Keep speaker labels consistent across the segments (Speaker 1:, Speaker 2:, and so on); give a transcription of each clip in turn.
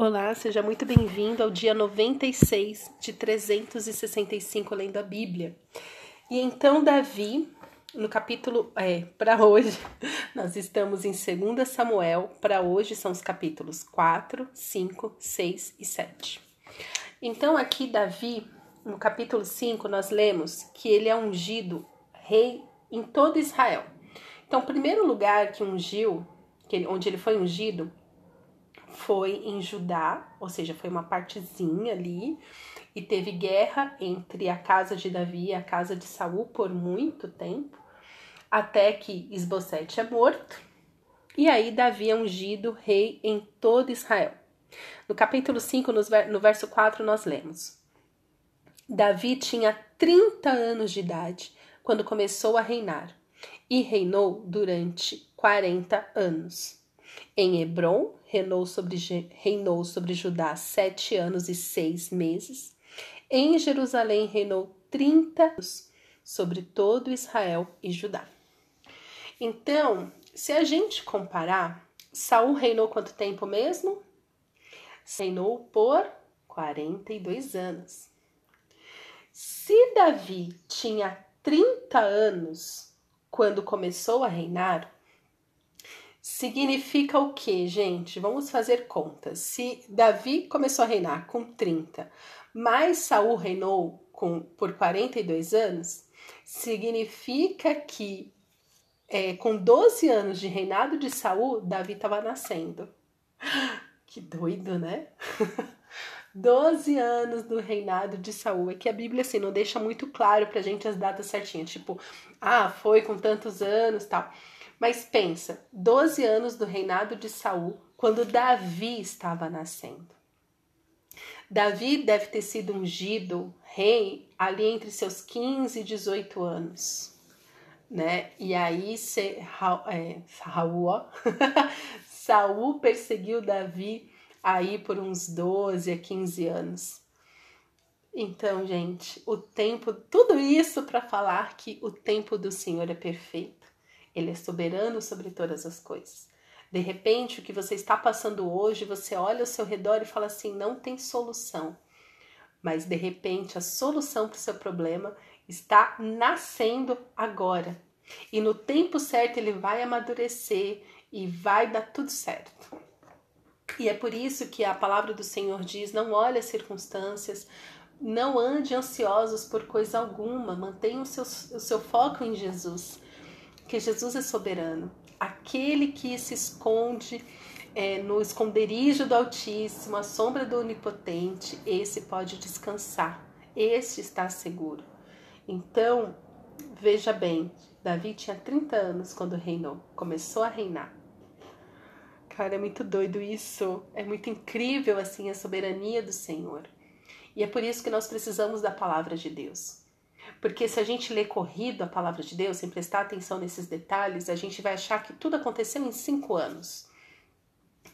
Speaker 1: Olá, seja muito bem-vindo ao dia 96 de 365 lendo a Bíblia. E então, Davi, no capítulo. É, para hoje, nós estamos em 2 Samuel, para hoje são os capítulos 4, 5, 6 e 7. Então, aqui, Davi, no capítulo 5, nós lemos que ele é ungido rei em todo Israel. Então, o primeiro lugar que ungiu, que ele, onde ele foi ungido, foi em Judá, ou seja, foi uma partezinha ali, e teve guerra entre a casa de Davi e a casa de Saul por muito tempo, até que Esbocete é morto, e aí Davi é ungido rei em todo Israel. No capítulo 5, no verso 4, nós lemos: Davi tinha 30 anos de idade quando começou a reinar, e reinou durante 40 anos. Em Hebron, reinou sobre, reinou sobre Judá sete anos e seis meses. Em Jerusalém, reinou trinta anos sobre todo Israel e Judá. Então, se a gente comparar, Saul reinou quanto tempo mesmo? Reinou por 42 anos. Se Davi tinha 30 anos quando começou a reinar, Significa o que, gente? Vamos fazer contas. Se Davi começou a reinar com 30, mas Saul reinou com, por 42 anos, significa que é, com 12 anos de reinado de Saul, Davi estava nascendo. Que doido, né? 12 anos do reinado de Saul. É que a Bíblia assim não deixa muito claro pra gente as datas certinhas, tipo, ah, foi com tantos anos, tal. Mas pensa, 12 anos do reinado de Saul, quando Davi estava nascendo. Davi deve ter sido ungido rei ali entre seus 15 e 18 anos, né? E aí se, é, Saul, Saul perseguiu Davi aí por uns 12 a 15 anos. Então, gente, o tempo, tudo isso para falar que o tempo do Senhor é perfeito. Ele é soberano sobre todas as coisas. De repente, o que você está passando hoje, você olha ao seu redor e fala assim: não tem solução. Mas de repente, a solução para o seu problema está nascendo agora. E no tempo certo ele vai amadurecer e vai dar tudo certo. E é por isso que a palavra do Senhor diz: não olhe as circunstâncias, não ande ansiosos por coisa alguma, mantenha o seu, o seu foco em Jesus que Jesus é soberano. Aquele que se esconde é, no esconderijo do Altíssimo, à sombra do Onipotente, esse pode descansar, esse está seguro. Então, veja bem, Davi tinha 30 anos quando reinou, começou a reinar. Cara, é muito doido isso, é muito incrível assim a soberania do Senhor. E é por isso que nós precisamos da palavra de Deus. Porque se a gente lê corrido a palavra de Deus, sem prestar atenção nesses detalhes, a gente vai achar que tudo aconteceu em cinco anos.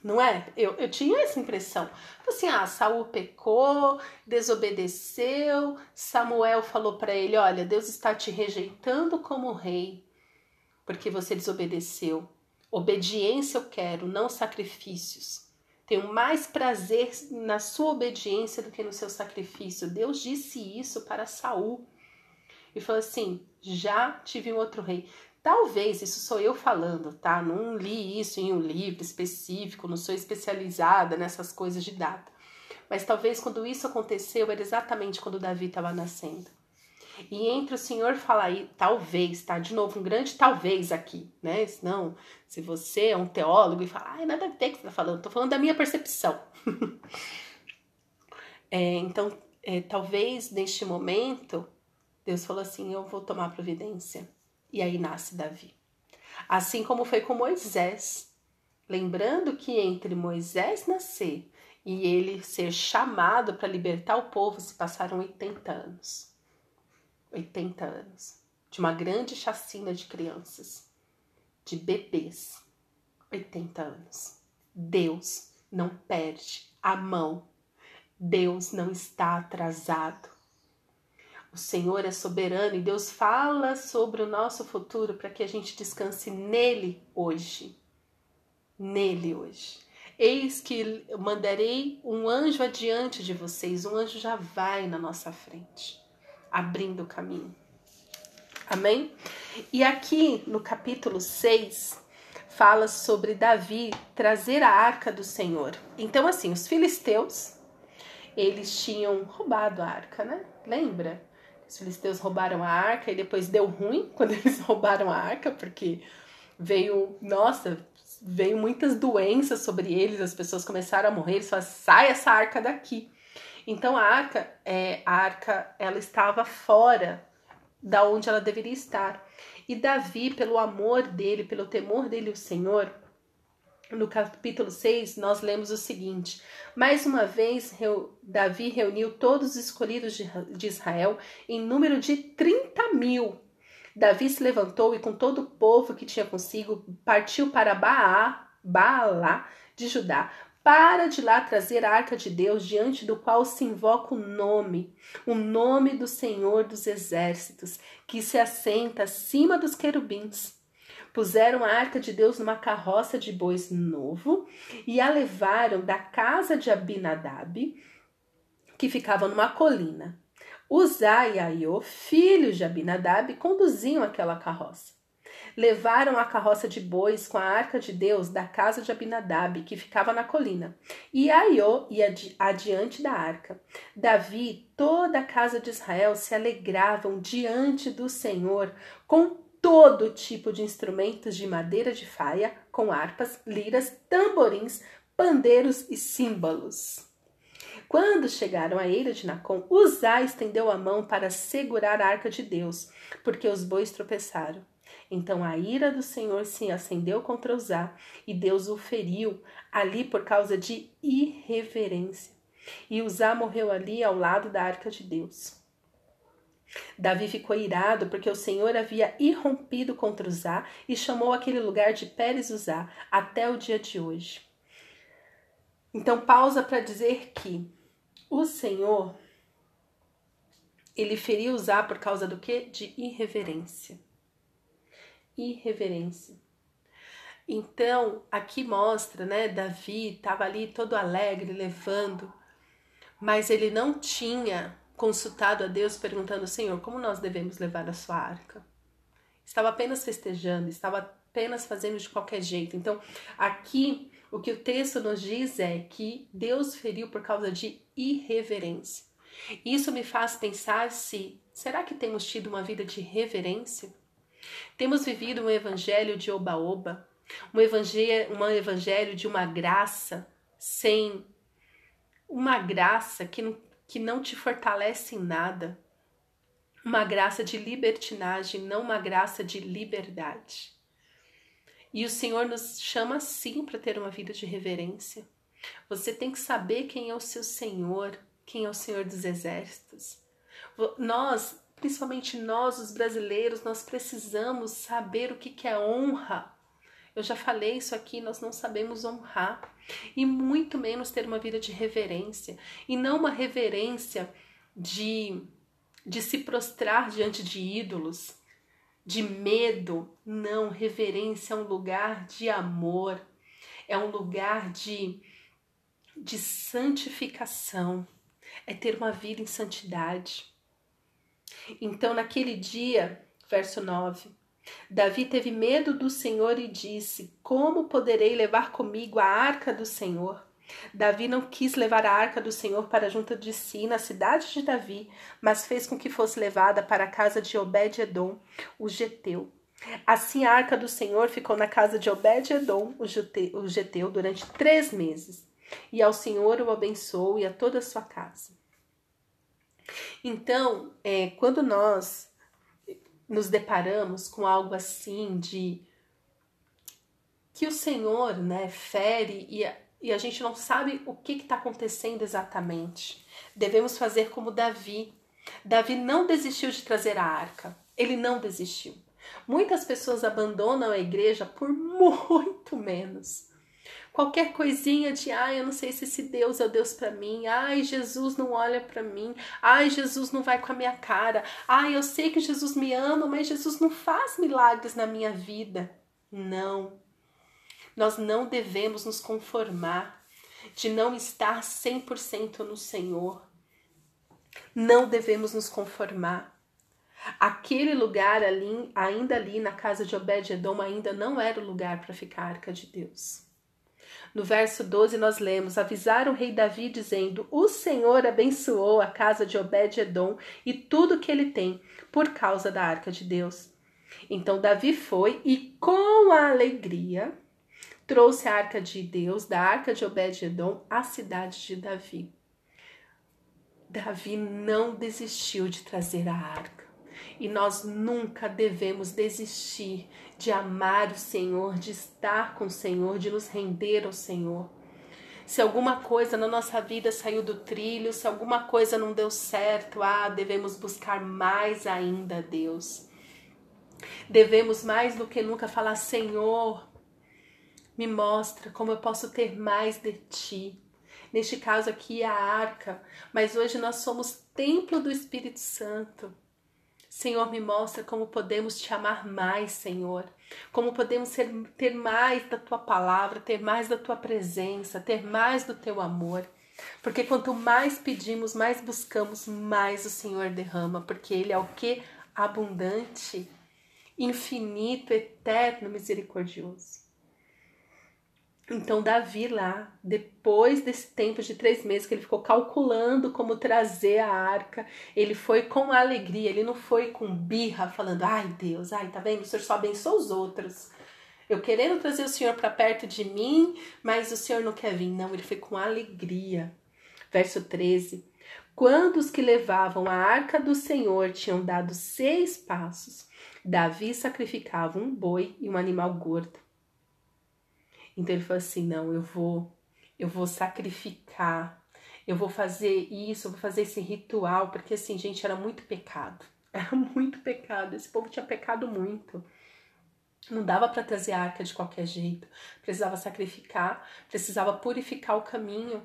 Speaker 1: Não é? Eu, eu tinha essa impressão. Assim, ah, Saul pecou, desobedeceu, Samuel falou para ele: Olha, Deus está te rejeitando como rei, porque você desobedeceu. Obediência eu quero, não sacrifícios. Tenho mais prazer na sua obediência do que no seu sacrifício. Deus disse isso para Saul e falou assim: já tive um outro rei. Talvez, isso sou eu falando, tá? Não li isso em um livro específico, não sou especializada nessas coisas de data. Mas talvez quando isso aconteceu era exatamente quando Davi estava nascendo. E entre o Senhor falar aí, talvez, tá? De novo, um grande talvez aqui, né? Não, se você é um teólogo e fala, ai, nada a ver que você tá falando, tô falando da minha percepção. é, então, é, talvez neste momento Deus falou assim: Eu vou tomar providência. E aí nasce Davi. Assim como foi com Moisés. Lembrando que entre Moisés nascer e ele ser chamado para libertar o povo se passaram 80 anos. 80 anos. De uma grande chacina de crianças, de bebês. 80 anos. Deus não perde a mão. Deus não está atrasado. O Senhor é soberano e Deus fala sobre o nosso futuro para que a gente descanse nele hoje. Nele hoje. Eis que mandarei um anjo adiante de vocês, um anjo já vai na nossa frente, abrindo o caminho. Amém? E aqui no capítulo 6 fala sobre Davi trazer a arca do Senhor. Então, assim, os filisteus, eles tinham roubado a arca, né? Lembra? Os filisteus roubaram a arca e depois deu ruim quando eles roubaram a arca, porque veio, nossa, veio muitas doenças sobre eles, as pessoas começaram a morrer, eles falaram, sai essa arca daqui. Então a arca, é, a arca, ela estava fora da onde ela deveria estar. E Davi, pelo amor dele, pelo temor dele o Senhor, no capítulo 6, nós lemos o seguinte: Mais uma vez, Davi reuniu todos os escolhidos de Israel em número de 30 mil. Davi se levantou e, com todo o povo que tinha consigo, partiu para Baá, Baalá de Judá, para de lá trazer a arca de Deus, diante do qual se invoca o nome, o nome do Senhor dos Exércitos, que se assenta acima dos querubins. Puseram a arca de Deus numa carroça de bois novo e a levaram da casa de Abinadab, que ficava numa colina. Uzá e Aiô, filhos de Abinadab, conduziam aquela carroça levaram a carroça de bois com a arca de Deus da casa de Abinadab, que ficava na colina, e Aiô ia adiante da arca. Davi, toda a casa de Israel se alegravam diante do Senhor com todo tipo de instrumentos de madeira de faia, com harpas, liras, tamborins, pandeiros e símbolos. Quando chegaram à eira de Nacon, Uzá estendeu a mão para segurar a arca de Deus, porque os bois tropeçaram. Então a ira do Senhor se acendeu contra Uzá e Deus o feriu ali por causa de irreverência. E Uzá morreu ali ao lado da arca de Deus. Davi ficou irado porque o Senhor havia irrompido contra Uzá e chamou aquele lugar de Pérez Uzá até o dia de hoje. Então pausa para dizer que o Senhor ele feriu Uzá por causa do que? De irreverência irreverência. Então, aqui mostra, né, Davi estava ali todo alegre, levando, mas ele não tinha consultado a Deus perguntando, Senhor, como nós devemos levar a sua arca? Estava apenas festejando, estava apenas fazendo de qualquer jeito. Então, aqui o que o texto nos diz é que Deus feriu por causa de irreverência. Isso me faz pensar se será que temos tido uma vida de reverência? Temos vivido um evangelho de oba-oba, um evangelho, um evangelho de uma graça sem uma graça que, que não te fortalece em nada, uma graça de libertinagem, não uma graça de liberdade. E o Senhor nos chama sim para ter uma vida de reverência. Você tem que saber quem é o seu Senhor, quem é o Senhor dos exércitos. Nós principalmente nós, os brasileiros, nós precisamos saber o que, que é honra. Eu já falei isso aqui, nós não sabemos honrar e muito menos ter uma vida de reverência e não uma reverência de, de se prostrar diante de ídolos, de medo. Não, reverência é um lugar de amor, é um lugar de, de santificação, é ter uma vida em santidade. Então, naquele dia, verso 9, Davi teve medo do Senhor e disse: Como poderei levar comigo a arca do Senhor? Davi não quis levar a arca do Senhor para junto de si na cidade de Davi, mas fez com que fosse levada para a casa de Obed-edom, o geteu. Assim a arca do Senhor ficou na casa de Obed-edom, o geteu, durante três meses. E ao Senhor o abençoou e a toda a sua casa. Então, é, quando nós nos deparamos com algo assim de que o Senhor né, fere e a, e a gente não sabe o que está acontecendo exatamente, devemos fazer como Davi. Davi não desistiu de trazer a arca, ele não desistiu. Muitas pessoas abandonam a igreja por muito menos qualquer coisinha de ai, eu não sei se esse Deus é o Deus para mim. Ai, Jesus não olha para mim. Ai, Jesus não vai com a minha cara. Ai, eu sei que Jesus me ama, mas Jesus não faz milagres na minha vida. Não. Nós não devemos nos conformar de não estar 100% no Senhor. Não devemos nos conformar. Aquele lugar ali, ainda ali na casa de Obed-edom, ainda não era o lugar para ficar a arca de Deus. No verso 12 nós lemos: Avisaram o rei Davi dizendo: O Senhor abençoou a casa de Obed-edom e tudo que ele tem, por causa da arca de Deus. Então Davi foi e com alegria trouxe a arca de Deus, da arca de Obed-edom, à cidade de Davi. Davi não desistiu de trazer a arca. E nós nunca devemos desistir de amar o Senhor, de estar com o Senhor, de nos render ao Senhor. Se alguma coisa na nossa vida saiu do trilho, se alguma coisa não deu certo, ah, devemos buscar mais ainda Deus. Devemos mais do que nunca falar: Senhor, me mostra como eu posso ter mais de ti. Neste caso aqui, a arca, mas hoje nós somos templo do Espírito Santo. Senhor, me mostra como podemos te amar mais, Senhor. Como podemos ser, ter mais da tua palavra, ter mais da tua presença, ter mais do teu amor. Porque quanto mais pedimos, mais buscamos, mais o Senhor derrama, porque Ele é o que? Abundante, infinito, eterno, misericordioso. Então, Davi lá, depois desse tempo de três meses que ele ficou calculando como trazer a arca, ele foi com alegria, ele não foi com birra, falando: ai Deus, ai, tá vendo? O Senhor só abençoa os outros. Eu querendo trazer o Senhor para perto de mim, mas o Senhor não quer vir. Não, ele foi com alegria. Verso 13: Quando os que levavam a arca do Senhor tinham dado seis passos, Davi sacrificava um boi e um animal gordo então ele falou assim: não, eu vou, eu vou sacrificar, eu vou fazer isso, eu vou fazer esse ritual, porque assim, gente, era muito pecado. Era muito pecado. Esse povo tinha pecado muito. Não dava para trazer a arca de qualquer jeito. Precisava sacrificar, precisava purificar o caminho.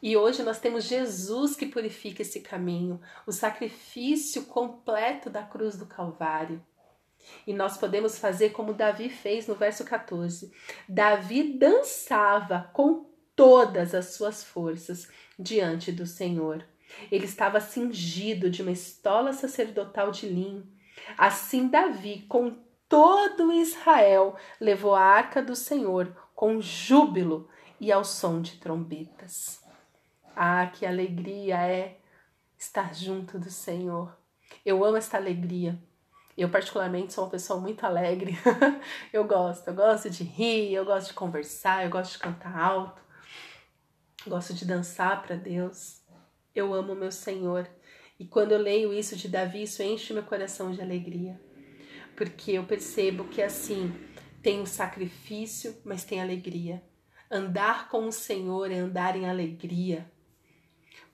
Speaker 1: E hoje nós temos Jesus que purifica esse caminho, o sacrifício completo da cruz do Calvário. E nós podemos fazer como Davi fez no verso 14. Davi dançava com todas as suas forças diante do Senhor. Ele estava cingido de uma estola sacerdotal de linho. Assim, Davi, com todo Israel, levou a arca do Senhor com júbilo e ao som de trombetas. Ah, que alegria é estar junto do Senhor. Eu amo esta alegria eu, particularmente, sou uma pessoa muito alegre. eu gosto, eu gosto de rir, eu gosto de conversar, eu gosto de cantar alto, gosto de dançar para Deus. Eu amo meu Senhor. E quando eu leio isso de Davi, isso enche meu coração de alegria. Porque eu percebo que assim, tem o sacrifício, mas tem alegria. Andar com o Senhor é andar em alegria.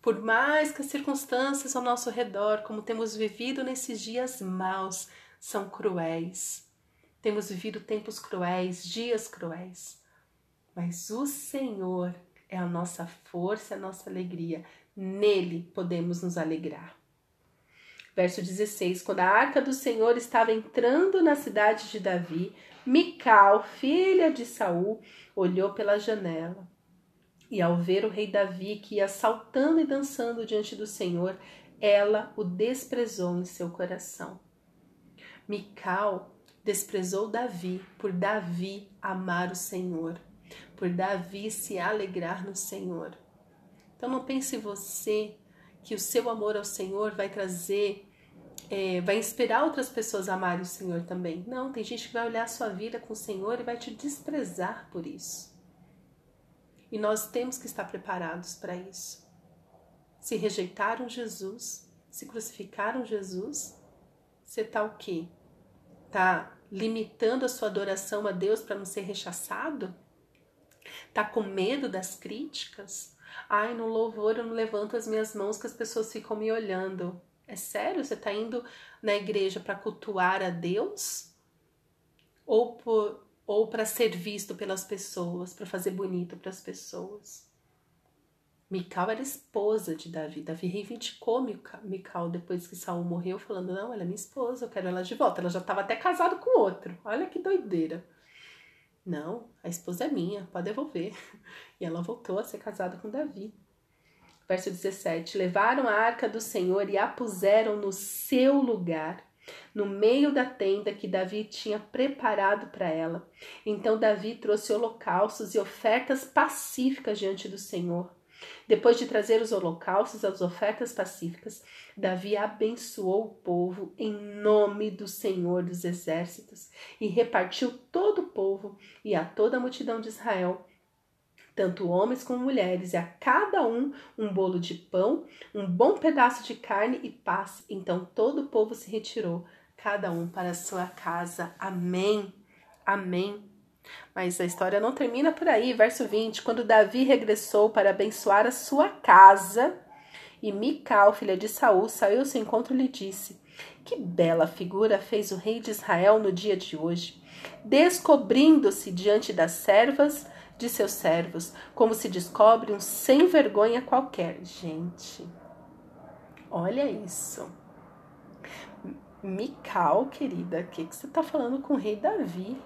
Speaker 1: Por mais que as circunstâncias ao nosso redor, como temos vivido nesses dias maus, são cruéis. Temos vivido tempos cruéis, dias cruéis. Mas o Senhor é a nossa força, a nossa alegria. Nele podemos nos alegrar. Verso 16: Quando a arca do Senhor estava entrando na cidade de Davi, Mical, filha de Saul, olhou pela janela e ao ver o rei Davi que ia saltando e dançando diante do Senhor, ela o desprezou em seu coração. Mical desprezou Davi por Davi amar o Senhor, por Davi se alegrar no Senhor. Então não pense você que o seu amor ao Senhor vai trazer, é, vai inspirar outras pessoas a amarem o Senhor também. Não, tem gente que vai olhar a sua vida com o Senhor e vai te desprezar por isso. E nós temos que estar preparados para isso. Se rejeitaram Jesus, se crucificaram Jesus, você está o quê? Está limitando a sua adoração a Deus para não ser rechaçado? Está com medo das críticas? Ai, no louvor eu não levanto as minhas mãos que as pessoas ficam me olhando. É sério? Você está indo na igreja para cultuar a Deus? Ou por, ou para ser visto pelas pessoas, para fazer bonito para as pessoas. Mical era esposa de Davi. Davi reivindicou Mical depois que Saul morreu, falando: Não, ela é minha esposa, eu quero ela de volta. Ela já estava até casada com outro. Olha que doideira. Não, a esposa é minha, pode devolver. E ela voltou a ser casada com Davi. Verso 17: Levaram a arca do Senhor e a puseram no seu lugar, no meio da tenda que Davi tinha preparado para ela. Então Davi trouxe holocaustos e ofertas pacíficas diante do Senhor. Depois de trazer os holocaustos, as ofertas pacíficas, Davi abençoou o povo em nome do Senhor dos Exércitos e repartiu todo o povo e a toda a multidão de Israel, tanto homens como mulheres, e a cada um um bolo de pão, um bom pedaço de carne e paz. Então todo o povo se retirou, cada um para a sua casa. Amém. Amém. Mas a história não termina por aí. Verso 20: Quando Davi regressou para abençoar a sua casa, e Mical, filha de Saul, saiu ao seu encontro e lhe disse: Que bela figura fez o rei de Israel no dia de hoje, descobrindo-se diante das servas de seus servos, como se descobre um sem vergonha qualquer. Gente, olha isso. Mical, querida, o que, que você está falando com o rei Davi?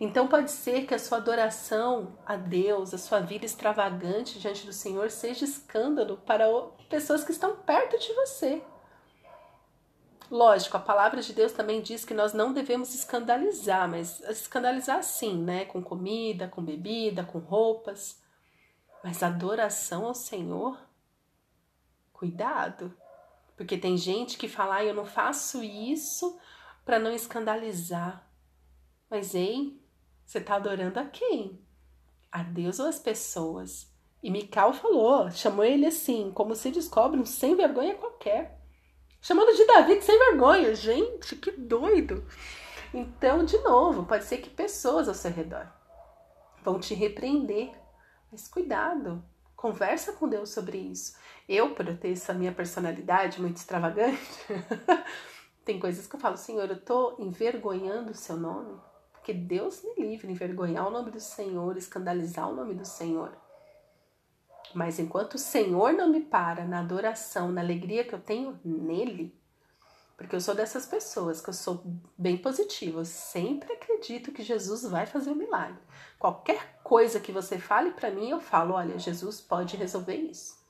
Speaker 1: Então pode ser que a sua adoração a Deus, a sua vida extravagante diante do Senhor seja escândalo para pessoas que estão perto de você. Lógico, a palavra de Deus também diz que nós não devemos escandalizar, mas escandalizar sim, né? Com comida, com bebida, com roupas. Mas adoração ao Senhor, cuidado. Porque tem gente que fala, ah, eu não faço isso para não escandalizar. Mas, ei, você está adorando a quem? A Deus ou as pessoas? E Mical falou, chamou ele assim, como se descobre um sem vergonha qualquer. Chamando de Davi de sem vergonha. Gente, que doido. Então, de novo, pode ser que pessoas ao seu redor vão te repreender. Mas cuidado, conversa com Deus sobre isso. Eu, por eu ter essa minha personalidade muito extravagante, tem coisas que eu falo, Senhor, eu tô envergonhando o seu nome. Porque Deus me livre envergonhar o nome do Senhor, escandalizar o nome do Senhor. Mas enquanto o Senhor não me para na adoração, na alegria que eu tenho nele, porque eu sou dessas pessoas que eu sou bem positiva, eu sempre acredito que Jesus vai fazer um milagre. Qualquer coisa que você fale para mim, eu falo, olha, Jesus pode resolver isso.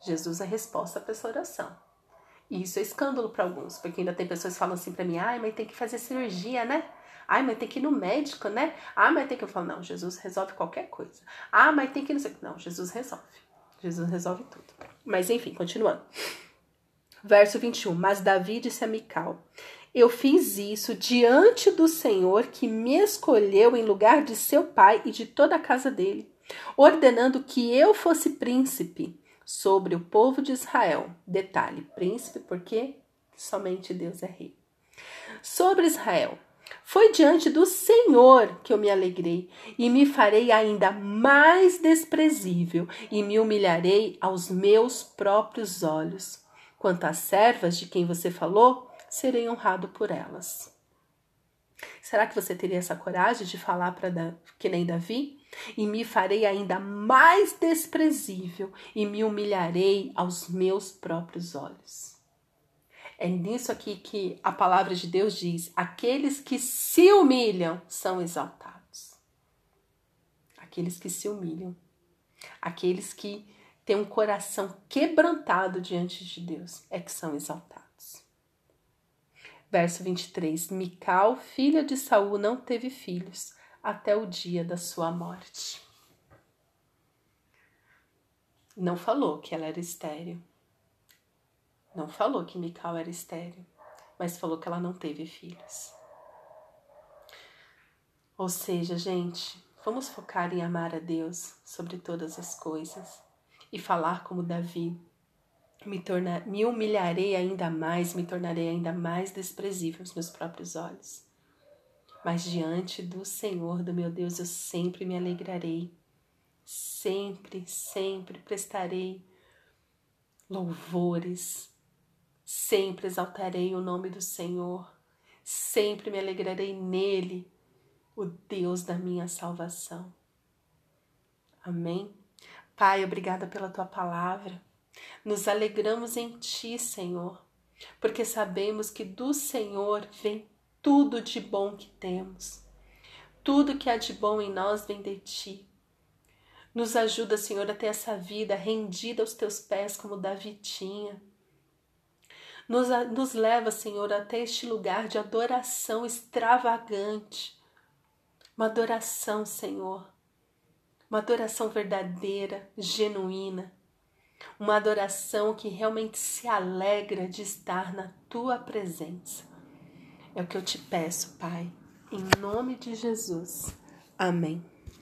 Speaker 1: Jesus é a resposta para essa oração. E isso é escândalo para alguns, porque ainda tem pessoas que falam assim para mim, ai, mas tem que fazer cirurgia, né? Ai, mas tem que ir no médico, né? Ah, mas tem que. Eu falo, não, Jesus resolve qualquer coisa. Ah, mas tem que ir no. Não, Jesus resolve. Jesus resolve tudo. Mas enfim, continuando. Verso 21. Mas Davi disse a Mical: Eu fiz isso diante do Senhor que me escolheu em lugar de seu pai e de toda a casa dele, ordenando que eu fosse príncipe sobre o povo de Israel. Detalhe: príncipe, porque somente Deus é rei. Sobre Israel, foi diante do Senhor que eu me alegrei, e me farei ainda mais desprezível, e me humilharei aos meus próprios olhos. Quanto às servas de quem você falou, serei honrado por elas. Será que você teria essa coragem de falar para que nem Davi? E me farei ainda mais desprezível, e me humilharei aos meus próprios olhos. É nisso aqui que a palavra de Deus diz: aqueles que se humilham são exaltados. Aqueles que se humilham. Aqueles que têm um coração quebrantado diante de Deus é que são exaltados. Verso 23: Mical, filha de Saul, não teve filhos até o dia da sua morte. Não falou que ela era estéril não falou que Mical era estéril, mas falou que ela não teve filhos. Ou seja, gente, vamos focar em amar a Deus sobre todas as coisas e falar como Davi. Me, tornar, me humilharei ainda mais, me tornarei ainda mais desprezível aos meus próprios olhos. Mas diante do Senhor, do meu Deus, eu sempre me alegrarei. Sempre, sempre prestarei louvores, Sempre exaltarei o nome do Senhor, sempre me alegrarei nele, o Deus da minha salvação. Amém. Pai, obrigada pela tua palavra. Nos alegramos em ti, Senhor, porque sabemos que do Senhor vem tudo de bom que temos. Tudo que há de bom em nós vem de ti. Nos ajuda, Senhor, a ter essa vida rendida aos teus pés, como Davi tinha. Nos, nos leva, Senhor, até este lugar de adoração extravagante. Uma adoração, Senhor. Uma adoração verdadeira, genuína. Uma adoração que realmente se alegra de estar na tua presença. É o que eu te peço, Pai, em nome de Jesus. Amém.